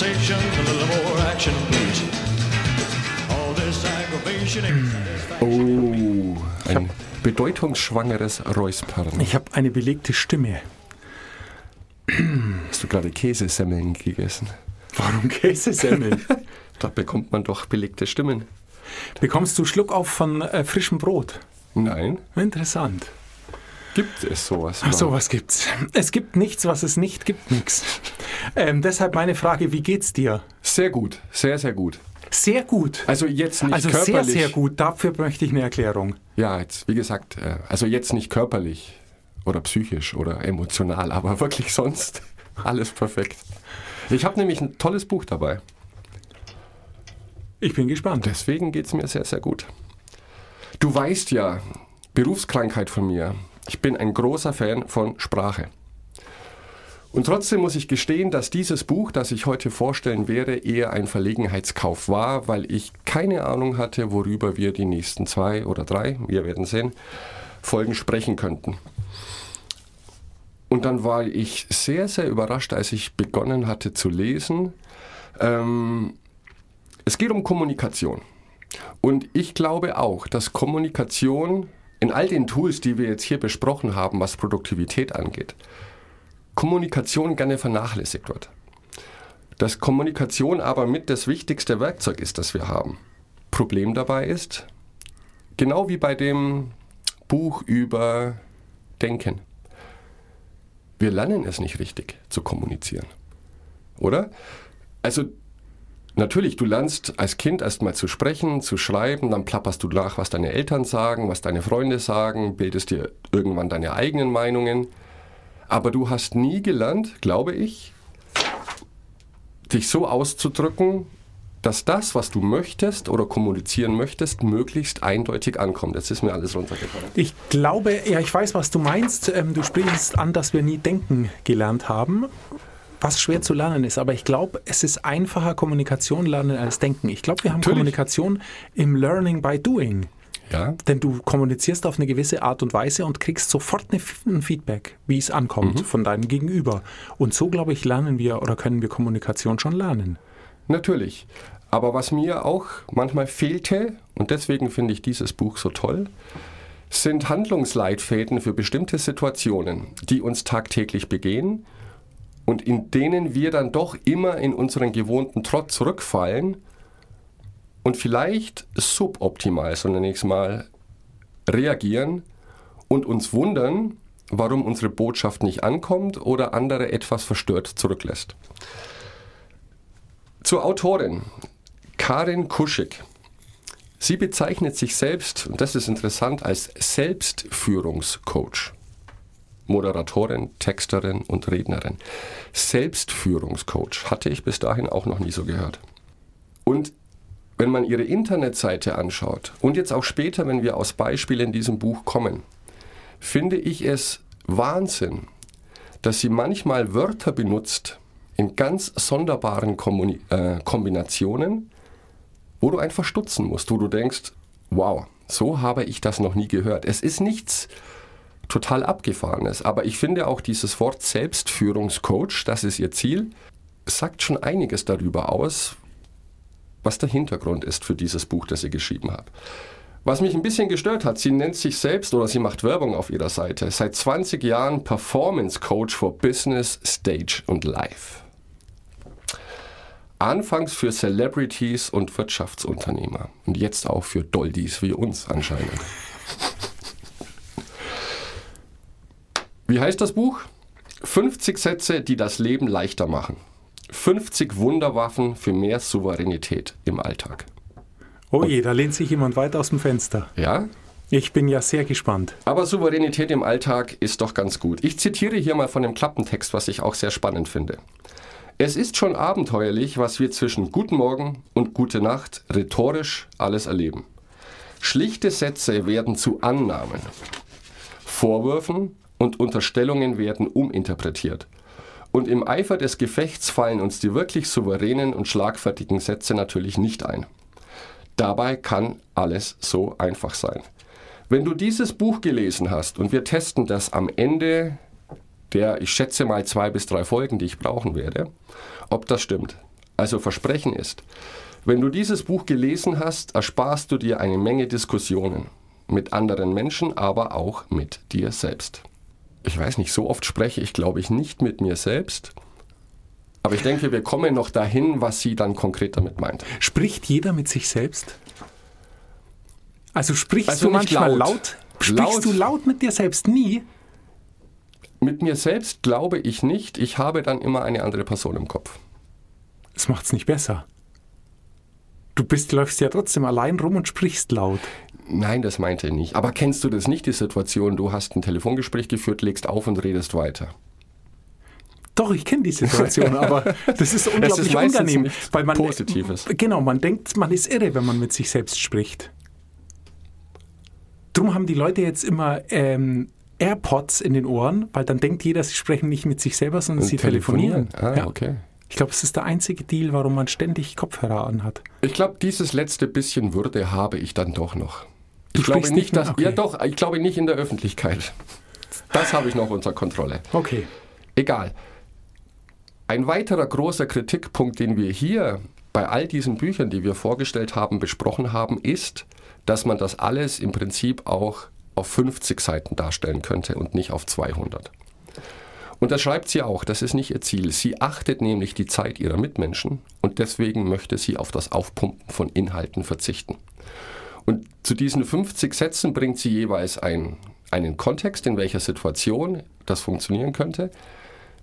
conversation, a little more action, please. All this aggravation satisfaction. Oh, ein bedeutungsschwangeres Räuspern. Ich habe eine belegte Stimme. Hast du gerade Käsesemmeln gegessen? Warum Käsesemmeln? Da bekommt man doch belegte Stimmen. Bekommst du Schluck auf von äh, frischem Brot? Nein, Interessant. Gibt es sowas? Ach, sowas gibt's. Es gibt nichts, was es nicht gibt, nix. Ähm, deshalb meine Frage, wie geht's dir? Sehr gut, sehr, sehr gut. Sehr gut. Also jetzt nicht Also sehr, körperlich. sehr gut. Dafür möchte ich eine Erklärung. Ja, jetzt, wie gesagt, äh, also jetzt nicht körperlich oder psychisch oder emotional, aber wirklich sonst alles perfekt. Ich habe nämlich ein tolles Buch dabei. Ich bin gespannt. Deswegen geht es mir sehr, sehr gut. Du weißt ja, Berufskrankheit von mir, ich bin ein großer Fan von Sprache. Und trotzdem muss ich gestehen, dass dieses Buch, das ich heute vorstellen werde, eher ein Verlegenheitskauf war, weil ich keine Ahnung hatte, worüber wir die nächsten zwei oder drei, wir werden sehen, Folgen sprechen könnten. Und dann war ich sehr, sehr überrascht, als ich begonnen hatte zu lesen. Ähm, es geht um Kommunikation. Und ich glaube auch, dass Kommunikation in all den Tools, die wir jetzt hier besprochen haben, was Produktivität angeht, Kommunikation gerne vernachlässigt wird. Dass Kommunikation aber mit das wichtigste Werkzeug ist, das wir haben. Problem dabei ist, genau wie bei dem Buch über Denken, wir lernen es nicht richtig zu kommunizieren. Oder? Also Natürlich, du lernst als Kind erstmal zu sprechen, zu schreiben, dann plapperst du nach, was deine Eltern sagen, was deine Freunde sagen, bildest dir irgendwann deine eigenen Meinungen. Aber du hast nie gelernt, glaube ich, dich so auszudrücken, dass das, was du möchtest oder kommunizieren möchtest, möglichst eindeutig ankommt. Jetzt ist mir alles runtergefallen. Ich glaube, ja, ich weiß, was du meinst. Ähm, du sprichst an, dass wir nie denken gelernt haben, was schwer zu lernen ist. Aber ich glaube, es ist einfacher Kommunikation lernen als denken. Ich glaube, wir haben Natürlich. Kommunikation im Learning by Doing. Ja? Denn du kommunizierst auf eine gewisse Art und Weise und kriegst sofort ein Feedback, wie es ankommt von deinem Gegenüber. Und so, glaube ich, lernen wir oder können wir Kommunikation schon lernen. Natürlich. Aber was mir auch manchmal fehlte, und deswegen finde ich dieses Buch so toll, sind Handlungsleitfäden für bestimmte Situationen, die uns tagtäglich begehen und in denen wir dann doch immer in unseren gewohnten Trott zurückfallen und vielleicht suboptimal, so ich es mal, reagieren und uns wundern, warum unsere Botschaft nicht ankommt oder andere etwas verstört zurücklässt. Zur Autorin, Karin Kuschig. Sie bezeichnet sich selbst, und das ist interessant, als Selbstführungscoach. Moderatorin, Texterin und Rednerin. Selbstführungscoach hatte ich bis dahin auch noch nie so gehört. Und wenn man ihre Internetseite anschaut und jetzt auch später, wenn wir aus Beispielen in diesem Buch kommen, finde ich es Wahnsinn, dass sie manchmal Wörter benutzt in ganz sonderbaren äh, Kombinationen, wo du einfach stutzen musst, wo du denkst, wow, so habe ich das noch nie gehört. Es ist nichts total abgefahrenes, aber ich finde auch dieses Wort Selbstführungscoach, das ist ihr Ziel, sagt schon einiges darüber aus, was der Hintergrund ist für dieses Buch, das sie geschrieben hat. Was mich ein bisschen gestört hat, sie nennt sich selbst oder sie macht Werbung auf ihrer Seite. Seit 20 Jahren Performance Coach for Business, Stage und Life. Anfangs für Celebrities und Wirtschaftsunternehmer und jetzt auch für Doldies wie uns anscheinend. Wie heißt das Buch? 50 Sätze, die das Leben leichter machen. 50 Wunderwaffen für mehr Souveränität im Alltag. Oh je, da lehnt sich jemand weit aus dem Fenster. Ja? Ich bin ja sehr gespannt. Aber Souveränität im Alltag ist doch ganz gut. Ich zitiere hier mal von dem Klappentext, was ich auch sehr spannend finde. Es ist schon abenteuerlich, was wir zwischen Guten Morgen und Gute Nacht rhetorisch alles erleben. Schlichte Sätze werden zu Annahmen. Vorwürfen und Unterstellungen werden uminterpretiert. Und im Eifer des Gefechts fallen uns die wirklich souveränen und schlagfertigen Sätze natürlich nicht ein. Dabei kann alles so einfach sein. Wenn du dieses Buch gelesen hast und wir testen das am Ende der, ich schätze mal, zwei bis drei Folgen, die ich brauchen werde, ob das stimmt. Also Versprechen ist, wenn du dieses Buch gelesen hast, ersparst du dir eine Menge Diskussionen mit anderen Menschen, aber auch mit dir selbst. Ich weiß nicht, so oft spreche ich, glaube ich, nicht mit mir selbst. Aber ich denke, wir kommen noch dahin, was sie dann konkret damit meint. Spricht jeder mit sich selbst? Also sprichst Also du manchmal laut? laut. Sprichst Laut. du laut mit dir selbst? Nie? Mit mir selbst glaube ich nicht. Ich habe dann immer eine andere Person im Kopf. Das macht's nicht besser. Du bist, läufst ja trotzdem allein rum und sprichst laut. Nein, das meinte ich nicht. Aber kennst du das nicht, die Situation, du hast ein Telefongespräch geführt, legst auf und redest weiter? Doch, ich kenne die Situation, aber das ist unglaublich meistens unangenehm. Weil man, Positives. Genau, man denkt, man ist irre, wenn man mit sich selbst spricht. Drum haben die Leute jetzt immer ähm, AirPods in den Ohren, weil dann denkt jeder, sie sprechen nicht mit sich selber, sondern sie telefonieren. Ah, Ja. okay. Ich glaube, es ist der einzige Deal, warum man ständig Kopfhörer anhat. Ich glaube, dieses letzte bisschen Würde habe ich dann doch noch. Du ich glaube nicht, dass. Okay. Ja, doch, ich glaube nicht in der Öffentlichkeit. Das habe ich noch unter Kontrolle. Okay. Egal. Ein weiterer großer Kritikpunkt, den wir hier bei all diesen Büchern, die wir vorgestellt haben, besprochen haben, ist, dass man das alles im Prinzip auch auf 50 Seiten darstellen könnte und nicht auf 200. Und das schreibt sie auch, das ist nicht ihr Ziel. Sie achtet nämlich die Zeit ihrer Mitmenschen und deswegen möchte sie auf das Aufpumpen von Inhalten verzichten. Und zu diesen 50 Sätzen bringt sie jeweils ein, einen Kontext, in welcher Situation das funktionieren könnte,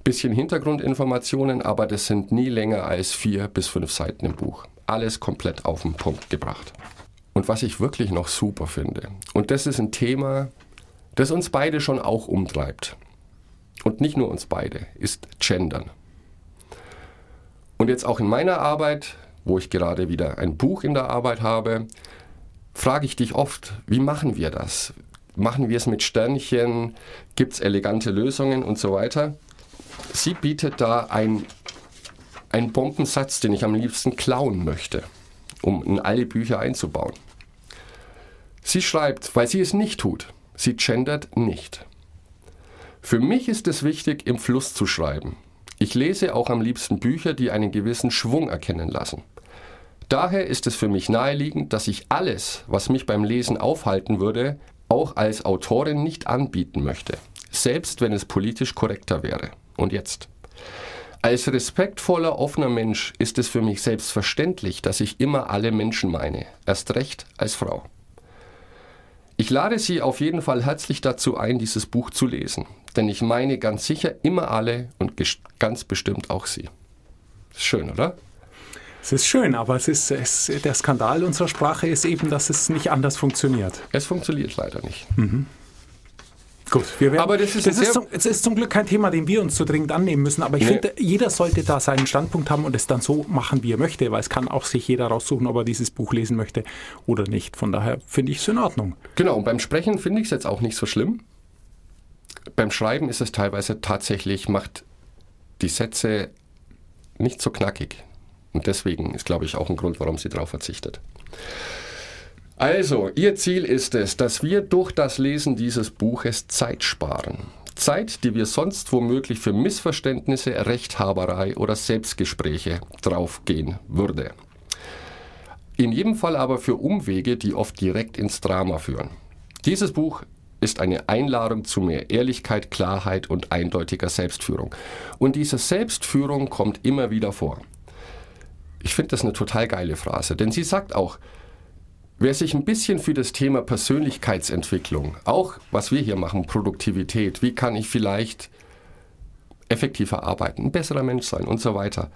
bisschen Hintergrundinformationen, aber das sind nie länger als vier bis fünf Seiten im Buch. Alles komplett auf den Punkt gebracht. Und was ich wirklich noch super finde, und das ist ein Thema, das uns beide schon auch umtreibt, und nicht nur uns beide, ist Gendern. Und jetzt auch in meiner Arbeit, wo ich gerade wieder ein Buch in der Arbeit habe, frage ich dich oft, wie machen wir das? Machen wir es mit Sternchen? Gibt es elegante Lösungen und so weiter? Sie bietet da ein, einen Bombensatz, den ich am liebsten klauen möchte, um in alle Bücher einzubauen. Sie schreibt, weil sie es nicht tut, sie gendert nicht. Für mich ist es wichtig, im Fluss zu schreiben. Ich lese auch am liebsten Bücher, die einen gewissen Schwung erkennen lassen. Daher ist es für mich naheliegend, dass ich alles, was mich beim Lesen aufhalten würde, auch als Autorin nicht anbieten möchte, selbst wenn es politisch korrekter wäre. Und jetzt. Als respektvoller, offener Mensch ist es für mich selbstverständlich, dass ich immer alle Menschen meine, erst recht als Frau. Ich lade Sie auf jeden Fall herzlich dazu ein, dieses Buch zu lesen, denn ich meine ganz sicher immer alle und ganz bestimmt auch Sie. Schön, oder? Es ist schön, aber es ist, es, der Skandal unserer Sprache ist eben, dass es nicht anders funktioniert. Es funktioniert leider nicht. Gut, wir werden, Aber das ist das ist, zum, es ist zum Glück kein Thema, dem wir uns so dringend annehmen müssen. Aber ich Nee. finde, jeder sollte da seinen Standpunkt haben und es dann so machen, wie er möchte, weil es kann auch sich jeder raussuchen, ob er dieses Buch lesen möchte oder nicht. Von daher finde ich es in Ordnung. Genau, und beim Sprechen finde ich es jetzt auch nicht so schlimm. Beim Schreiben ist es teilweise tatsächlich, macht die Sätze nicht so knackig. Und deswegen ist, glaube ich, auch ein Grund, warum sie darauf verzichtet. Also, Ihr Ziel ist es, dass wir durch das Lesen dieses Buches Zeit sparen. Zeit, die wir sonst womöglich für Missverständnisse, Rechthaberei oder Selbstgespräche draufgehen würde. In jedem Fall aber für Umwege, die oft direkt ins Drama führen. Dieses Buch ist eine Einladung zu mehr Ehrlichkeit, Klarheit und eindeutiger Selbstführung. Und diese Selbstführung kommt immer wieder vor. Ich finde das eine total geile Phrase, denn sie sagt auch, wer sich ein bisschen für das Thema Persönlichkeitsentwicklung, auch was wir hier machen, Produktivität, wie kann ich vielleicht effektiver arbeiten, ein besserer Mensch sein und so weiter.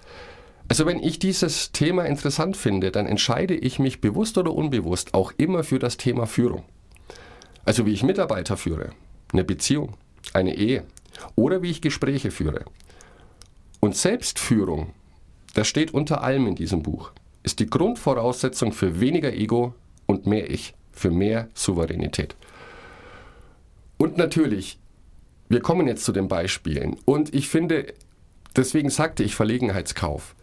Also wenn ich dieses Thema interessant finde, dann entscheide ich mich bewusst oder unbewusst auch immer für das Thema Führung. Also wie ich Mitarbeiter führe, eine Beziehung, eine Ehe oder wie ich Gespräche führe. Und Selbstführung, das steht unter allem in diesem Buch, ist die Grundvoraussetzung für weniger Ego und mehr Ich, für mehr Souveränität. Und natürlich, wir kommen jetzt zu den Beispielen. Und ich finde, deswegen sagte ich Verlegenheitskauf.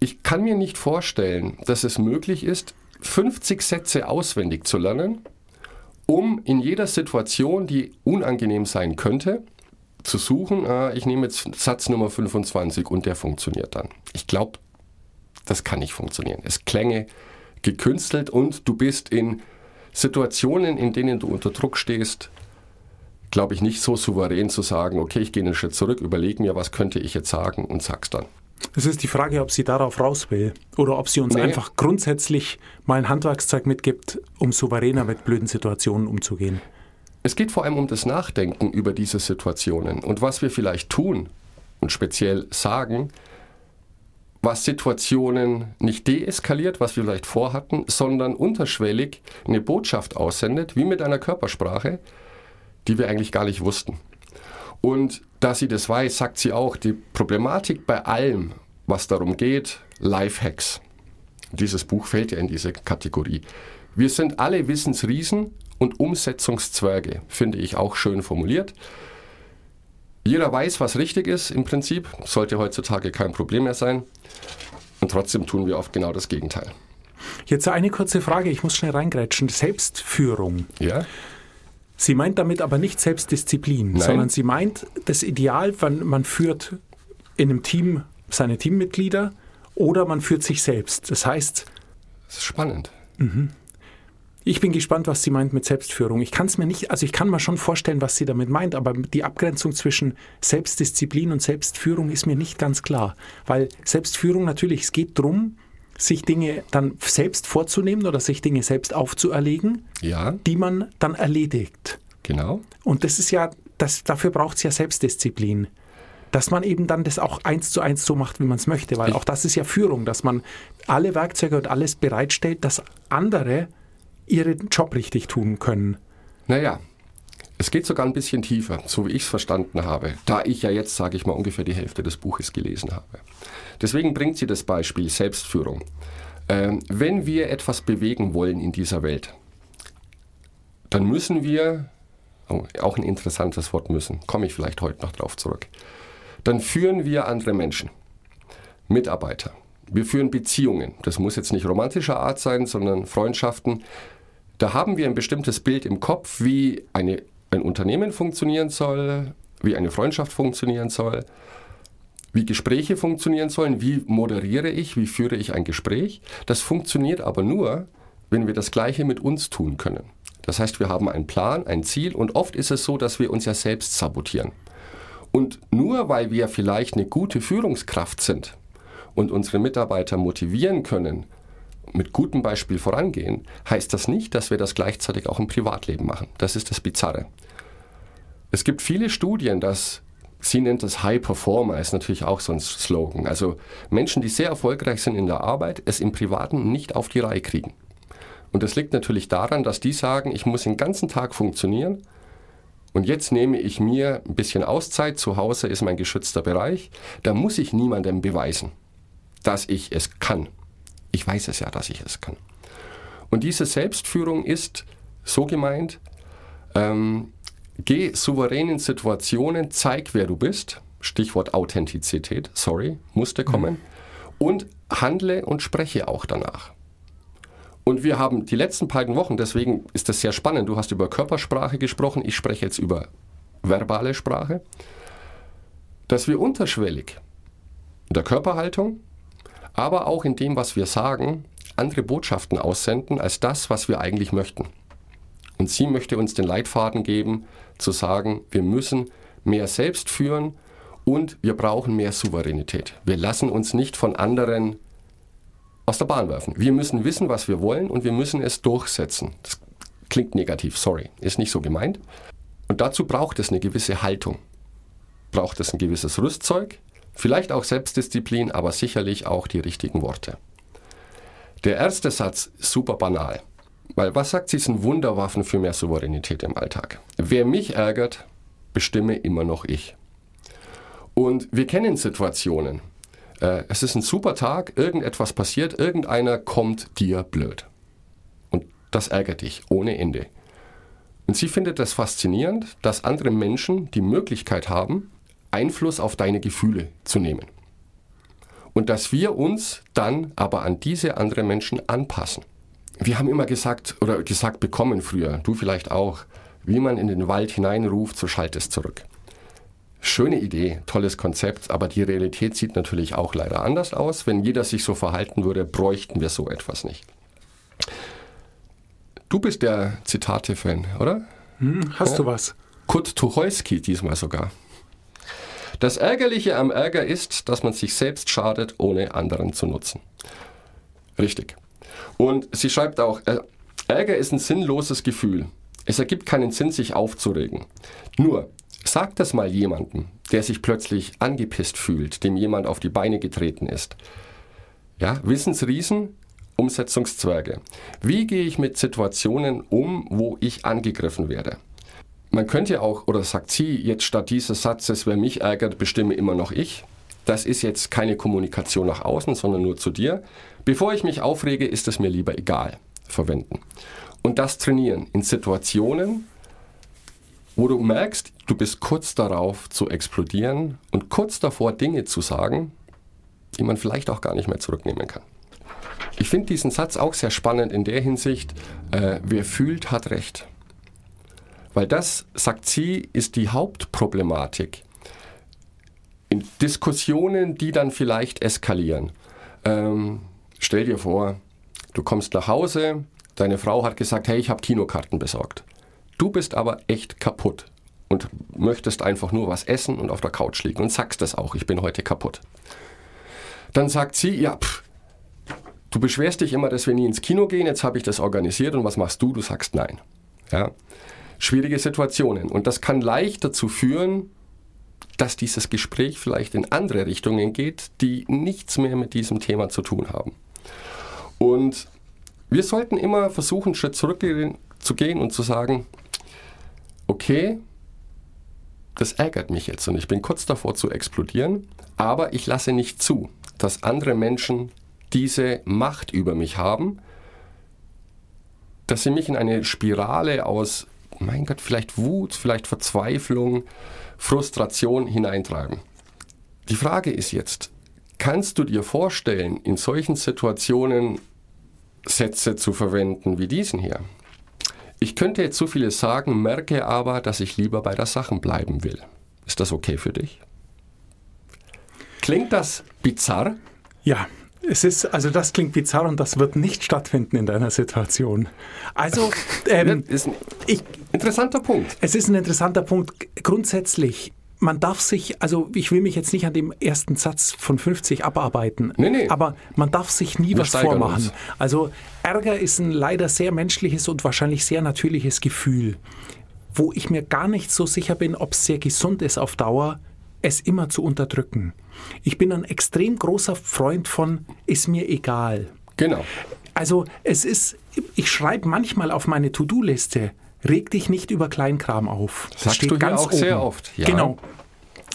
Ich kann mir nicht vorstellen, dass es möglich ist, 50 Sätze auswendig zu lernen, um in jeder Situation, die unangenehm sein könnte, zu suchen, äh, ich nehme jetzt Satz Nummer 25 und der funktioniert dann. Ich glaube, das kann nicht funktionieren. Es klänge gekünstelt und du bist in Situationen, in denen du unter Druck stehst, glaube ich, nicht so souverän zu sagen, okay, ich gehe einen Schritt zurück, überlege mir, was könnte ich jetzt sagen und sag's dann. Es ist die Frage, ob sie darauf raus will oder ob sie uns Nee. einfach grundsätzlich mal ein Handwerkszeug mitgibt, um souveräner mit blöden Situationen umzugehen. Es geht vor allem um das Nachdenken über diese Situationen und was wir vielleicht tun und speziell sagen, was Situationen nicht deeskaliert, was wir vielleicht vorhatten, sondern unterschwellig eine Botschaft aussendet, wie mit einer Körpersprache, die wir eigentlich gar nicht wussten. Und da sie das weiß, sagt sie auch, die Problematik bei allem, was darum geht, Lifehacks. Dieses Buch fällt ja in diese Kategorie. Wir sind alle Wissensriesen und Umsetzungszwerge, finde ich auch schön formuliert. Jeder weiß, was richtig ist im Prinzip, sollte heutzutage kein Problem mehr sein. Und trotzdem tun wir oft genau das Gegenteil. Jetzt eine kurze Frage, ich muss schnell reingrätschen. Selbstführung. Ja? Sie meint damit aber nicht Selbstdisziplin, Nein. sondern sie meint das Ideal, man, man führt in einem Team seine Teammitglieder oder man führt sich selbst. Das heißt, Das ist spannend. Ich bin gespannt, was sie meint mit Selbstführung. Ich kann es mir nicht, also ich kann mir schon vorstellen, was sie damit meint, aber die Abgrenzung zwischen Selbstdisziplin und Selbstführung ist mir nicht ganz klar. Weil Selbstführung natürlich, es geht darum, sich Dinge dann selbst vorzunehmen oder sich Dinge selbst aufzuerlegen, Ja, die man dann erledigt. genau. Und das ist ja, das, dafür braucht es ja Selbstdisziplin. Dass man eben dann das auch eins zu eins so macht, wie man es möchte. Weil auch das ist ja Führung, dass man alle Werkzeuge und alles bereitstellt, dass andere ihren Job richtig tun können. Naja, es geht sogar ein bisschen tiefer, so wie ich es verstanden habe, da ich ja jetzt, sage ich mal, ungefähr die Hälfte des Buches gelesen habe. Deswegen bringt sie das Beispiel Selbstführung. Ähm, wenn wir etwas bewegen wollen in dieser Welt, dann müssen wir, oh, auch ein interessantes Wort müssen, komme ich vielleicht heute noch drauf zurück, dann führen wir andere Menschen, Mitarbeiter. Wir führen Beziehungen. Das muss jetzt nicht romantischer Art sein, sondern Freundschaften. Da haben wir ein bestimmtes Bild im Kopf, wie eine, ein Unternehmen funktionieren soll, wie eine Freundschaft funktionieren soll, wie Gespräche funktionieren sollen, wie moderiere ich, wie führe ich ein Gespräch. Das funktioniert aber nur, wenn wir das Gleiche mit uns tun können. Das heißt, wir haben einen Plan, ein Ziel und oft ist es so, dass wir uns ja selbst sabotieren. Und nur weil wir vielleicht eine gute Führungskraft sind und unsere Mitarbeiter motivieren können, mit gutem Beispiel vorangehen, heißt das nicht, dass wir das gleichzeitig auch im Privatleben machen. Das ist das Bizarre. Es gibt viele Studien, dass sie nennt das High Performer, ist natürlich auch so ein Slogan. Also Menschen, die sehr erfolgreich sind in der Arbeit, es im Privaten nicht auf die Reihe kriegen. Und das liegt natürlich daran, dass die sagen, ich muss den ganzen Tag funktionieren und jetzt nehme ich mir ein bisschen Auszeit, zu Hause ist mein geschützter Bereich, da muss ich niemandem beweisen, dass ich es kann. Ich weiß es ja, dass ich es kann. Und diese Selbstführung ist so gemeint, ähm, geh souverän in Situationen, zeig, wer du bist, Stichwort Authentizität, sorry, musste kommen, und handle und spreche auch danach. Und wir haben die letzten beiden Wochen, deswegen ist das sehr spannend, du hast über Körpersprache gesprochen, ich spreche jetzt über verbale Sprache, dass wir unterschwellig in der Körperhaltung, aber auch in dem, was wir sagen, andere Botschaften aussenden als das, was wir eigentlich möchten. Und sie möchte uns den Leitfaden geben, zu sagen, wir müssen mehr selbst führen und wir brauchen mehr Souveränität. Wir lassen uns nicht von anderen aus der Bahn werfen. Wir müssen wissen, was wir wollen und wir müssen es durchsetzen. Das klingt negativ, sorry, ist nicht so gemeint. Und dazu braucht es eine gewisse Haltung. Braucht es ein gewisses Rüstzeug, vielleicht auch Selbstdisziplin, aber sicherlich auch die richtigen Worte. Der erste Satz ist super banal. Weil was sagt sie, sind Wunderwaffen für mehr Souveränität im Alltag. Wer mich ärgert, bestimme immer noch ich. Und wir kennen Situationen. Äh, es ist ein super Tag, irgendetwas passiert, irgendeiner kommt dir blöd. Und das ärgert dich ohne Ende. Und sie findet es faszinierend, dass andere Menschen die Möglichkeit haben, Einfluss auf deine Gefühle zu nehmen. Und dass wir uns dann aber an diese anderen Menschen anpassen. Wir haben immer gesagt oder gesagt bekommen früher, du vielleicht auch, wie man in den Wald hineinruft, so schallt es zurück. Schöne Idee, tolles Konzept, aber die Realität sieht natürlich auch leider anders aus. Wenn jeder sich so verhalten würde, bräuchten wir so etwas nicht. Du bist der Zitate-Fan, oder? Hm, hast ja. du was? Kurt Tucholsky diesmal sogar. Das Ärgerliche am Ärger ist, dass man sich selbst schadet, ohne anderen zu nutzen. Richtig. Und sie schreibt auch, äh, Ärger ist ein sinnloses Gefühl. Es ergibt keinen Sinn, sich aufzuregen. Nur, sag das mal jemandem, der sich plötzlich angepisst fühlt, dem jemand auf die Beine getreten ist. Ja, Wissensriesen, Umsetzungszwerge. Wie gehe ich mit Situationen um, wo ich angegriffen werde? Man könnte auch, oder sagt sie jetzt statt dieses Satzes, wer mich ärgert, bestimme immer noch ich. Das ist jetzt keine Kommunikation nach außen, sondern nur zu dir. Bevor ich mich aufrege, ist es mir lieber egal. Verwenden. Und das trainieren in Situationen, wo du merkst, du bist kurz darauf zu explodieren und kurz davor Dinge zu sagen, die man vielleicht auch gar nicht mehr zurücknehmen kann. Ich finde diesen Satz auch sehr spannend in der Hinsicht, äh, wer fühlt, hat Recht. Weil das, sagt sie, ist die Hauptproblematik. In Diskussionen, die dann vielleicht eskalieren. Ähm, stell dir vor, du kommst nach Hause, deine Frau hat gesagt, hey, ich habe Kinokarten besorgt. Du bist aber echt kaputt und möchtest einfach nur was essen und auf der Couch liegen und sagst das auch, ich bin heute kaputt. Dann sagt sie, ja, pff, du beschwerst dich immer, dass wir nie ins Kino gehen, jetzt habe ich das organisiert und was machst du? Du sagst nein. Ja? Schwierige Situationen. Und das kann leicht dazu führen, dass dieses Gespräch vielleicht in andere Richtungen geht, die nichts mehr mit diesem Thema zu tun haben. Und wir sollten immer versuchen, einen Schritt zurückzugehen und zu sagen, okay, das ärgert mich jetzt und ich bin kurz davor zu explodieren, aber ich lasse nicht zu, dass andere Menschen diese Macht über mich haben, dass sie mich in eine Spirale aus, mein Gott, vielleicht Wut, vielleicht Verzweiflung, Frustration hineintreiben. Die Frage ist jetzt, kannst du dir vorstellen, in solchen Situationen Sätze zu verwenden wie diesen hier? Ich könnte jetzt so vieles sagen, merke aber, dass ich lieber bei der Sache bleiben will. Ist das okay für dich? Klingt das bizarr? Ja, es ist, also das klingt bizarr und das wird nicht stattfinden in deiner Situation. Also, ähm, ist ein ich, interessanter Punkt. Es ist ein interessanter Punkt. Grundsätzlich man darf sich, also ich will mich jetzt nicht an dem ersten Satz von 50 abarbeiten, nee, nee. aber man darf sich nie Wir was vormachen. Uns. Also Ärger ist ein leider sehr menschliches und wahrscheinlich sehr natürliches Gefühl, wo ich mir gar nicht so sicher bin, ob es sehr gesund ist auf Dauer, es immer zu unterdrücken. Ich bin ein extrem großer Freund von, ist mir egal. Genau. Also es ist, ich schreibe manchmal auf meine To-Do-Liste, reg dich nicht über Kleinkram auf. Das Sagst steht du ganz auch oben. sehr oft. Ja. Genau.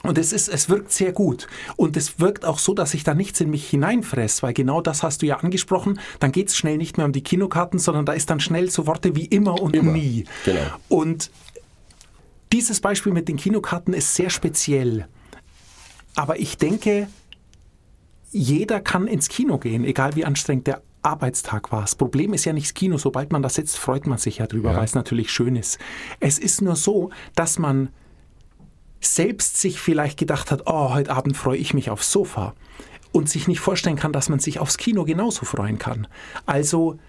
Und es, ist, es wirkt sehr gut. Und es wirkt auch so, dass ich da nichts in mich hineinfresse, weil genau das hast du ja angesprochen. Dann geht es schnell nicht mehr um die Kinokarten, sondern da ist dann schnell so Worte wie immer und immer. nie. Genau. Und dieses Beispiel mit den Kinokarten ist sehr speziell. Aber ich denke, jeder kann ins Kino gehen, egal wie anstrengend der Arbeitstag war. Das Problem ist ja nicht das Kino. Sobald man das sitzt, freut man sich ja drüber, ja. weil es natürlich schön ist. Es ist nur so, dass man selbst sich vielleicht gedacht hat, oh, heute Abend freue ich mich aufs Sofa und sich nicht vorstellen kann, dass man sich aufs Kino genauso freuen kann. Also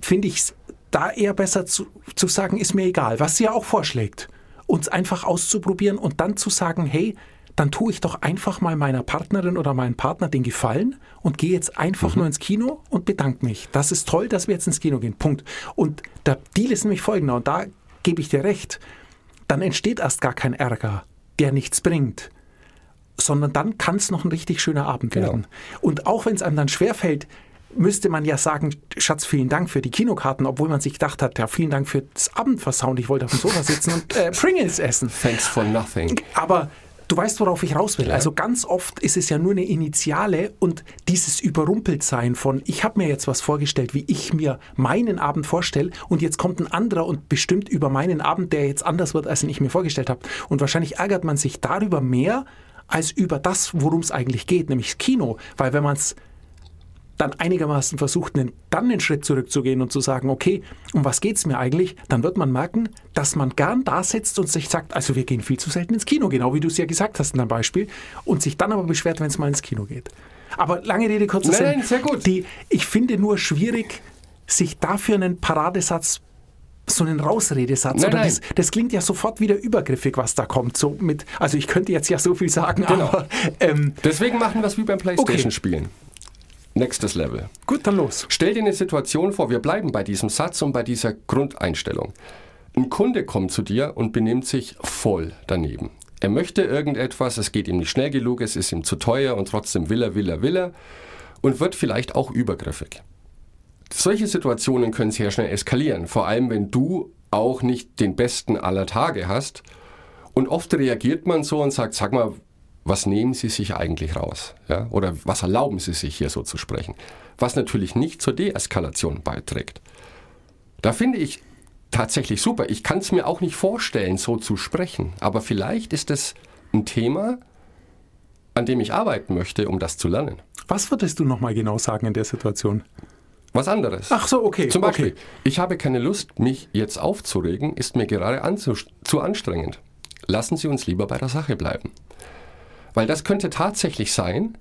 finde ich es da eher besser zu, zu sagen, ist mir egal, was sie ja auch vorschlägt. Uns einfach auszuprobieren und dann zu sagen, hey, dann tue ich doch einfach mal meiner Partnerin oder meinem Partner den Gefallen und gehe jetzt einfach mhm. nur ins Kino und bedanke mich. Das ist toll, dass wir jetzt ins Kino gehen. Punkt. Und der Deal ist nämlich folgender, und da gebe ich dir recht, dann entsteht erst gar kein Ärger, der nichts bringt, sondern dann kann es noch ein richtig schöner Abend genau. werden. Und auch wenn es einem dann schwerfällt, müsste man ja sagen, Schatz, vielen Dank für die Kinokarten, obwohl man sich gedacht hat, ja, vielen Dank für das Abendversauen, ich wollte auf dem Sofa sitzen und äh, Pringles essen. Thanks for nothing. Aber Du weißt, worauf ich raus will. Ja. Also ganz oft ist es ja nur eine Initiale und dieses Überrumpeltsein von, ich habe mir jetzt was vorgestellt, wie ich mir meinen Abend vorstelle und jetzt kommt ein anderer und bestimmt über meinen Abend, der jetzt anders wird, als ich mir vorgestellt habe. Und wahrscheinlich ärgert man sich darüber mehr als über das, worum es eigentlich geht, nämlich das Kino. Weil wenn man es dann einigermaßen versucht, dann einen Schritt zurückzugehen und zu sagen, okay, um was geht's mir eigentlich? Dann wird man merken, dass man gern da sitzt und sich sagt, also wir gehen viel zu selten ins Kino, genau wie du es ja gesagt hast in deinem Beispiel, und sich dann aber beschwert, wenn es mal ins Kino geht. Aber lange Rede, kurzer Sinn. nein, sehr gut. Die, ich finde nur schwierig, sich dafür einen Paradesatz so einen Rausredesatz. Nein, nein. Das, das klingt ja sofort wieder übergriffig, was da kommt. So mit, also ich könnte jetzt ja so viel sagen, Genau. aber ähm, Deswegen machen wir es wie beim Playstation-Spielen. Nächstes Level. gut, dann los. Stell dir eine Situation vor, wir bleiben bei diesem Satz und bei dieser Grundeinstellung. Ein Kunde kommt zu dir und benimmt sich voll daneben. Er möchte irgendetwas, es geht ihm nicht schnell genug, es ist ihm zu teuer und trotzdem will er, will er, will er und wird vielleicht auch übergriffig. Solche Situationen können sehr schnell eskalieren, vor allem wenn du auch nicht den besten aller Tage hast. Und oft reagiert man so und sagt, sag mal, was nehmen Sie sich eigentlich raus? Ja? Oder was erlauben Sie sich hier so zu sprechen? Was natürlich nicht zur Deeskalation beiträgt. Da finde ich tatsächlich super. Ich kann es mir auch nicht vorstellen, so zu sprechen. Aber vielleicht ist es ein Thema, an dem ich arbeiten möchte, um das zu lernen. Was würdest du nochmal genau sagen in der Situation? Was anderes. Ach so, okay. Zum Beispiel, Okay. ich habe keine Lust, mich jetzt aufzuregen, ist mir gerade zu anstrengend. Lassen Sie uns lieber bei der Sache bleiben. Weil das könnte tatsächlich sein,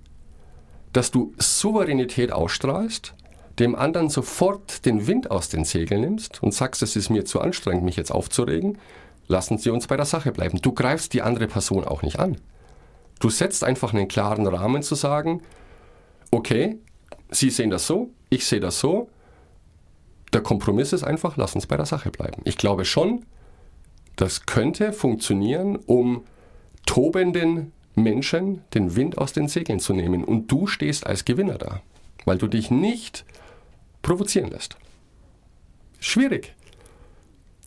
dass du Souveränität ausstrahlst, dem anderen sofort den Wind aus den Segeln nimmst und sagst, es ist mir zu anstrengend, mich jetzt aufzuregen, lassen Sie uns bei der Sache bleiben. Du greifst die andere Person auch nicht an. Du setzt einfach einen klaren Rahmen zu sagen, okay, Sie sehen das so, ich sehe das so, der Kompromiss ist einfach, lass uns bei der Sache bleiben. Ich glaube schon, das könnte funktionieren, um tobenden Menschen den Wind aus den Segeln zu nehmen. Und du stehst als Gewinner da, weil du dich nicht provozieren lässt. Schwierig.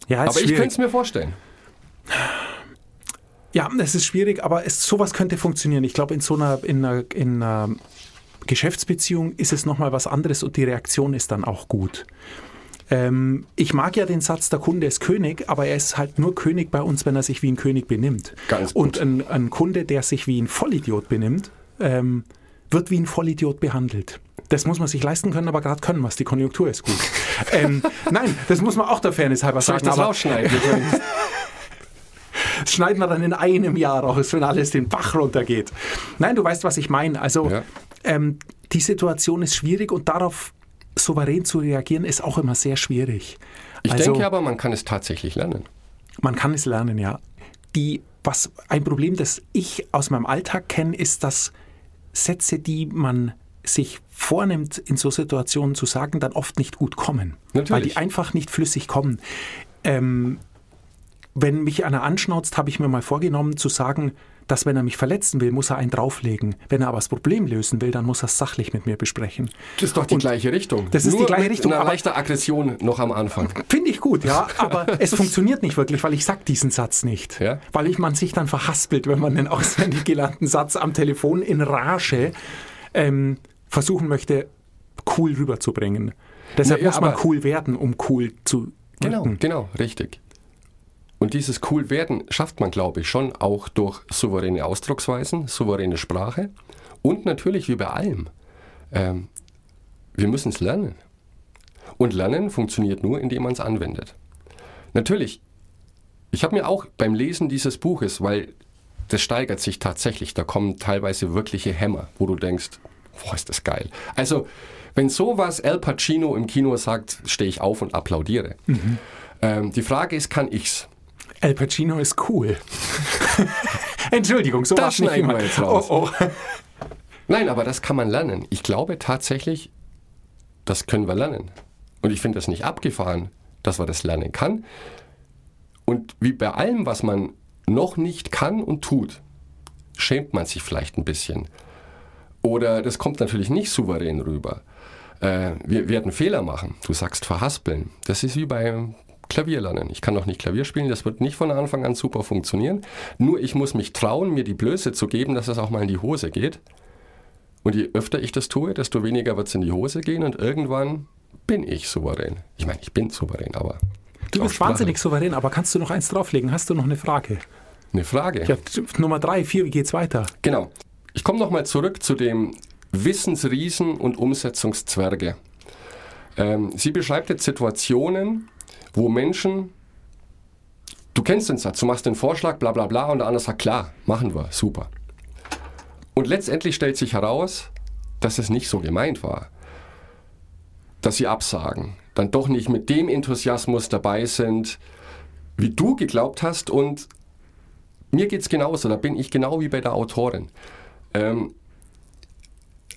Ja, Aber ich schwierig. könnte es mir vorstellen. Ja, es ist schwierig, aber es, sowas könnte funktionieren. Ich glaube, in so einer, in einer, in einer Geschäftsbeziehung ist es nochmal was anderes und die Reaktion ist dann auch gut. Ähm, ich mag ja den Satz, der Kunde ist König, aber er ist halt nur König bei uns, wenn er sich wie ein König benimmt. Ganz gut. Und ein, ein Kunde, der sich wie ein Vollidiot benimmt, ähm, wird wie ein Vollidiot behandelt. Das muss man sich leisten können, aber gerade können wir es. Die Konjunktur ist gut. ähm, nein, das muss man auch der Fairness halber Soll ich sagen. das aber- rausschneiden? Ich das schneiden wir dann in einem Jahr raus, wenn alles den Bach runtergeht. Nein, du weißt, was ich meine. Also Ja. ähm, die Situation ist schwierig und darauf souverän zu reagieren ist auch immer sehr schwierig. ich also, denke aber, man kann es tatsächlich lernen. man kann es lernen, ja. Die, was ein Problem, das ich aus meinem Alltag kenne, ist, dass Sätze, die man sich vornimmt, in so Situationen zu sagen, dann oft nicht gut kommen. Natürlich. Weil die einfach nicht flüssig kommen. Ähm, wenn mich einer anschnauzt, habe ich mir mal vorgenommen zu sagen, dass wenn er mich verletzen will, muss er einen drauflegen. Wenn er aber das Problem lösen will, dann muss er es sachlich mit mir besprechen. Das ist doch die gleiche Richtung. Das ist die Nur gleiche mit Richtung, Einer aber- leichter Aggression noch am Anfang. Finde ich gut, ja, aber es funktioniert nicht wirklich, weil ich sag diesen Satz nicht. Ja. Weil ich, man sich dann verhaspelt, wenn man den auswendig gelernten Satz am Telefon in Rage ähm, versuchen möchte, cool rüberzubringen. Deshalb Ja, ja, muss man cool werden, um cool zu Genau, genau, richtig. Und dieses cool werden schafft man, glaube ich, schon auch durch souveräne Ausdrucksweisen, souveräne Sprache und natürlich wie bei allem. Ähm, wir müssen es lernen. Und Lernen funktioniert nur, indem man es anwendet. Natürlich, ich habe mir auch beim Lesen dieses Buches, weil das steigert sich tatsächlich, da kommen teilweise wirkliche Hämmer, wo du denkst, boah, ist das geil. Also, wenn sowas Al Pacino im Kino sagt, stehe ich auf und applaudiere. Ähm, die Frage ist, kann ich's? Al Pacino ist cool. Entschuldigung, so Das nicht schneiden wir jemand. jetzt raus. Oh, oh. Nein, aber das kann man lernen. Ich glaube tatsächlich, das können wir lernen. Und ich finde das nicht abgefahren, dass man das lernen kann. Und wie bei allem, was man noch nicht kann und tut, schämt man sich vielleicht ein bisschen. Oder das kommt natürlich nicht souverän rüber. Äh, wir werden Fehler machen. Du sagst verhaspeln. Das ist wie beim Klavierlernen. Ich kann noch nicht Klavier spielen, das wird nicht von Anfang an super funktionieren. Nur ich muss mich trauen, mir die Blöße zu geben, dass es auch mal in die Hose geht. Und je öfter ich das tue, desto weniger wird es in die Hose gehen und irgendwann bin ich souverän. Ich meine, ich bin souverän, aber. Du bist wahnsinnig souverän, aber kannst du noch eins drauflegen? Hast du noch eine Frage? Eine Frage. Ja, Nummer drei, vier, wie geht's weiter? Genau. Ich komme nochmal zurück zu dem Wissensriesen und Umsetzungszwerge. Ähm, sie beschreibt jetzt Situationen, wo Menschen, du kennst den Satz, du machst den Vorschlag, bla bla bla, und der andere sagt, klar, machen wir, super. Und letztendlich stellt sich heraus, dass es nicht so gemeint war. Dass sie absagen, dann doch nicht mit dem Enthusiasmus dabei sind, wie du geglaubt hast. Und mir geht es genauso, da bin ich genau wie bei der Autorin. Ähm,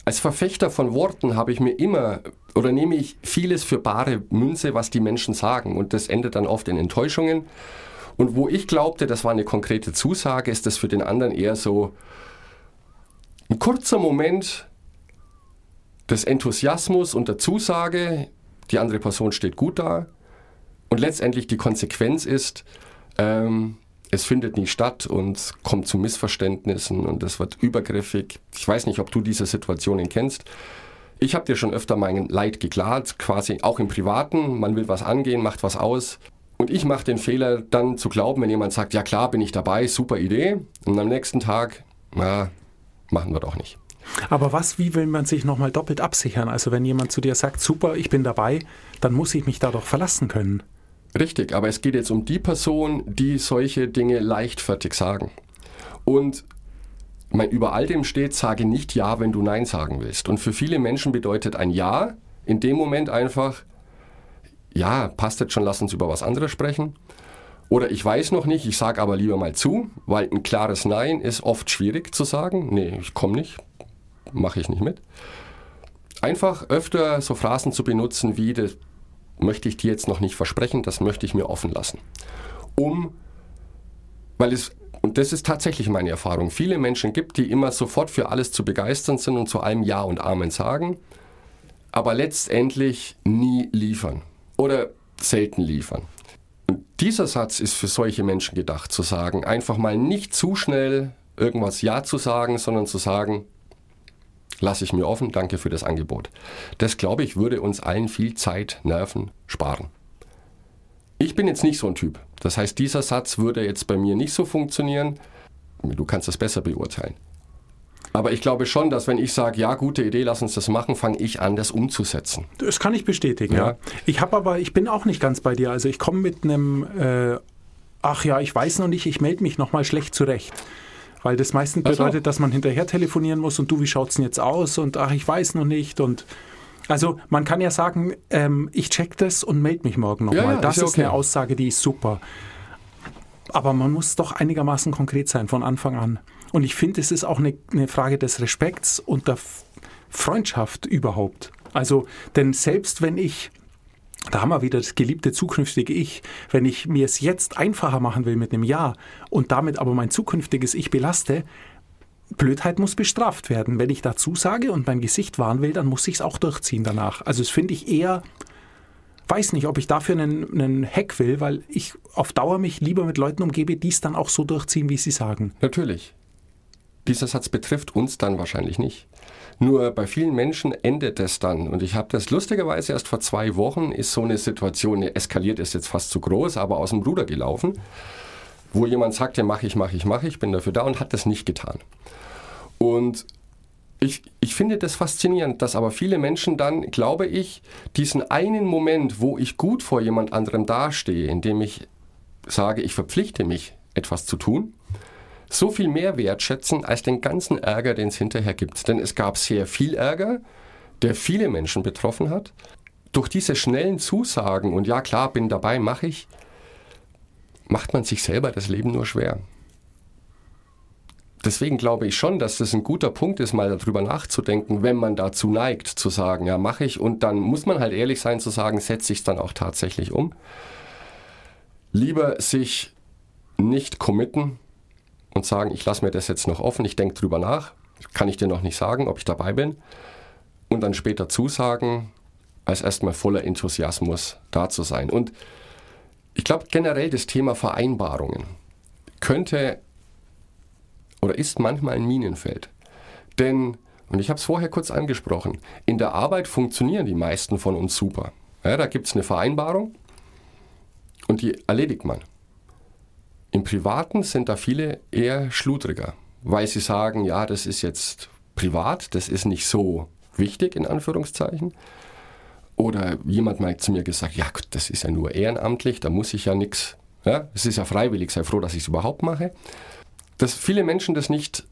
als Verfechter von Worten habe ich mir immer oder nehme ich vieles für bare Münze, was die Menschen sagen. Und das endet dann oft in Enttäuschungen. Und wo ich glaubte, das war eine konkrete Zusage, ist das für den anderen eher so ein kurzer Moment des Enthusiasmus und der Zusage, die andere Person steht gut da. Und letztendlich die Konsequenz ist, ähm, es findet nie statt und kommt zu Missverständnissen und es wird übergriffig. Ich weiß nicht, ob du diese Situationen kennst. Ich habe dir schon öfter mein Leid geklagt, quasi auch im Privaten. Man will was angehen, macht was aus. Und ich mache den Fehler dann zu glauben, wenn jemand sagt, ja klar, bin ich dabei, super Idee. Und am nächsten Tag, na, machen wir doch nicht. Aber was, wie will man sich nochmal doppelt absichern? Also wenn jemand zu dir sagt, super, ich bin dabei, dann muss ich mich da doch verlassen können. Richtig, aber es geht jetzt um die Person, die solche Dinge leichtfertig sagen. Und mein, über all dem steht, sage nicht Ja, wenn du Nein sagen willst. Und für viele Menschen bedeutet ein Ja in dem Moment einfach, ja, passt jetzt schon, lass uns über was anderes sprechen. Oder ich weiß noch nicht, ich sage aber lieber mal zu, weil ein klares Nein ist oft schwierig zu sagen. Nee, ich komme nicht, mache ich nicht mit. Einfach öfter so Phrasen zu benutzen wie, das möchte ich dir jetzt noch nicht versprechen, das möchte ich mir offen lassen. Um, weil es, und das ist tatsächlich meine Erfahrung, viele Menschen gibt, die immer sofort für alles zu begeistern sind und zu allem Ja und Amen sagen, aber letztendlich nie liefern oder selten liefern. Und dieser Satz ist für solche Menschen gedacht, zu sagen, einfach mal nicht zu schnell irgendwas Ja zu sagen, sondern zu sagen, lasse ich mir offen, danke für das Angebot. Das, glaube ich, würde uns allen viel Zeit, Nerven sparen. Ich bin jetzt nicht so ein Typ. Das heißt, dieser Satz würde jetzt bei mir nicht so funktionieren. Du kannst das besser beurteilen. Aber ich glaube schon, dass wenn ich sage, ja, gute Idee, lass uns das machen, fange ich an, das umzusetzen. Das kann ich bestätigen, ja. ja. Ich habe aber, ich bin auch nicht ganz bei dir. Also ich komme mit einem, äh, ach ja, ich weiß noch nicht, ich melde mich nochmal schlecht zurecht. Weil das meistens also. bedeutet, dass man hinterher telefonieren muss und du, wie schaut es denn jetzt aus? Und ach, ich weiß noch nicht. Und also man kann ja sagen, ähm, ich check das und melde mich morgen nochmal. Ja, ja, das ist, ist okay. eine Aussage, die ist super. Aber man muss doch einigermaßen konkret sein von Anfang an. Und ich finde, es ist auch eine, eine Frage des Respekts und der Freundschaft überhaupt. Also, denn selbst wenn ich da haben wir wieder das geliebte zukünftige Ich. Wenn ich mir es jetzt einfacher machen will mit einem Ja und damit aber mein zukünftiges Ich belaste, Blödheit muss bestraft werden. Wenn ich dazu sage und mein Gesicht wahren will, dann muss ich es auch durchziehen danach. Also das finde ich eher, weiß nicht, ob ich dafür einen, einen Hack will, weil ich auf Dauer mich lieber mit Leuten umgebe, die es dann auch so durchziehen, wie sie sagen. Natürlich. Dieser Satz betrifft uns dann wahrscheinlich nicht. Nur bei vielen Menschen endet es dann. Und ich habe das lustigerweise erst vor zwei Wochen, ist so eine Situation, eskaliert ist jetzt fast zu groß, aber aus dem Ruder gelaufen, wo jemand sagte, mach ich, mach ich, mach ich, bin dafür da und hat das nicht getan. Und ich, ich finde das faszinierend, dass aber viele Menschen dann, glaube ich, diesen einen Moment, wo ich gut vor jemand anderem dastehe, indem ich sage, ich verpflichte mich, etwas zu tun, so viel mehr wertschätzen als den ganzen Ärger, den es hinterher gibt. Denn es gab sehr viel Ärger, der viele Menschen betroffen hat. Durch diese schnellen Zusagen und ja klar, bin dabei, mache ich, macht man sich selber das Leben nur schwer. Deswegen glaube ich schon, dass das ein guter Punkt ist, mal darüber nachzudenken, wenn man dazu neigt, zu sagen, ja, mache ich. Und dann muss man halt ehrlich sein zu sagen, setze ich es dann auch tatsächlich um. Lieber sich nicht committen, und sagen, ich lasse mir das jetzt noch offen, ich denke drüber nach, kann ich dir noch nicht sagen, ob ich dabei bin. Und dann später zusagen, als erstmal voller Enthusiasmus da zu sein. Und ich glaube generell das Thema Vereinbarungen könnte oder ist manchmal ein Minenfeld. Denn, und ich habe es vorher kurz angesprochen, in der Arbeit funktionieren die meisten von uns super. Ja, da gibt es eine Vereinbarung und die erledigt man. Im Privaten sind da viele eher schludriger, weil sie sagen, ja, das ist jetzt privat, das ist nicht so wichtig in Anführungszeichen. Oder jemand mal zu mir gesagt, ja, gut, das ist ja nur ehrenamtlich, da muss ich ja nichts. Ja, es ist ja freiwillig, sei froh, dass ich es überhaupt mache. Dass viele Menschen das nicht.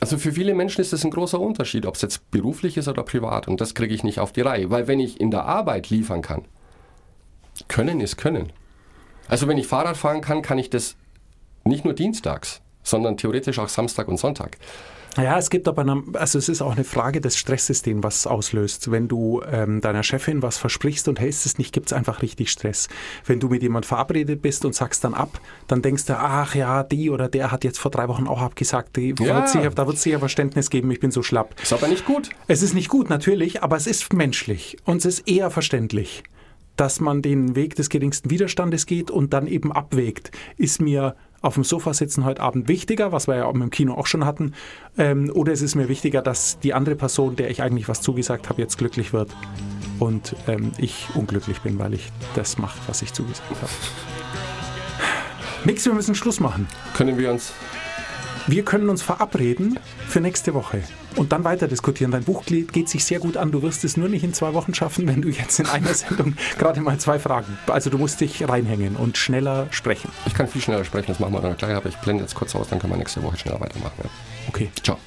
Also für viele Menschen ist das ein großer Unterschied, ob es jetzt beruflich ist oder privat. Und das kriege ich nicht auf die Reihe. Weil wenn ich in der Arbeit liefern kann, können ist können. Also wenn ich Fahrrad fahren kann, kann ich das nicht nur dienstags, sondern theoretisch auch Samstag und Sonntag. Ja, es gibt aber, eine, also es ist auch eine Frage des Stresses, den was auslöst. Wenn du ähm, deiner Chefin was versprichst und hältst es nicht, gibt es einfach richtig Stress. Wenn du mit jemand verabredet bist und sagst dann ab, dann denkst du, ach ja, die oder der hat jetzt vor drei Wochen auch abgesagt, die Ja. wird sicher, da wird es sicher Verständnis geben, ich bin so schlapp. Ist aber nicht gut. Es ist nicht gut, natürlich, aber es ist menschlich und es ist eher verständlich, dass man den Weg des geringsten Widerstandes geht und dann eben abwägt. Ist mir auf dem Sofa sitzen heute Abend wichtiger, was wir ja auch im Kino auch schon hatten, ähm, oder ist es mir wichtiger, dass die andere Person, der ich eigentlich was zugesagt habe, jetzt glücklich wird und ähm, ich unglücklich bin, weil ich das mache, was ich zugesagt habe. Nix, wir müssen Schluss machen. Können wir uns. Wir können uns verabreden für nächste Woche und dann weiter diskutieren. Dein Buch geht sich sehr gut an. Du wirst es nur nicht in zwei Wochen schaffen, wenn du jetzt in einer Sendung gerade mal zwei Fragen. Also du musst dich reinhängen und schneller sprechen. Ich kann viel schneller sprechen, das machen wir dann gleich, aber ich blende jetzt kurz aus, dann können wir nächste Woche schneller weitermachen. Ja. Okay. Ciao.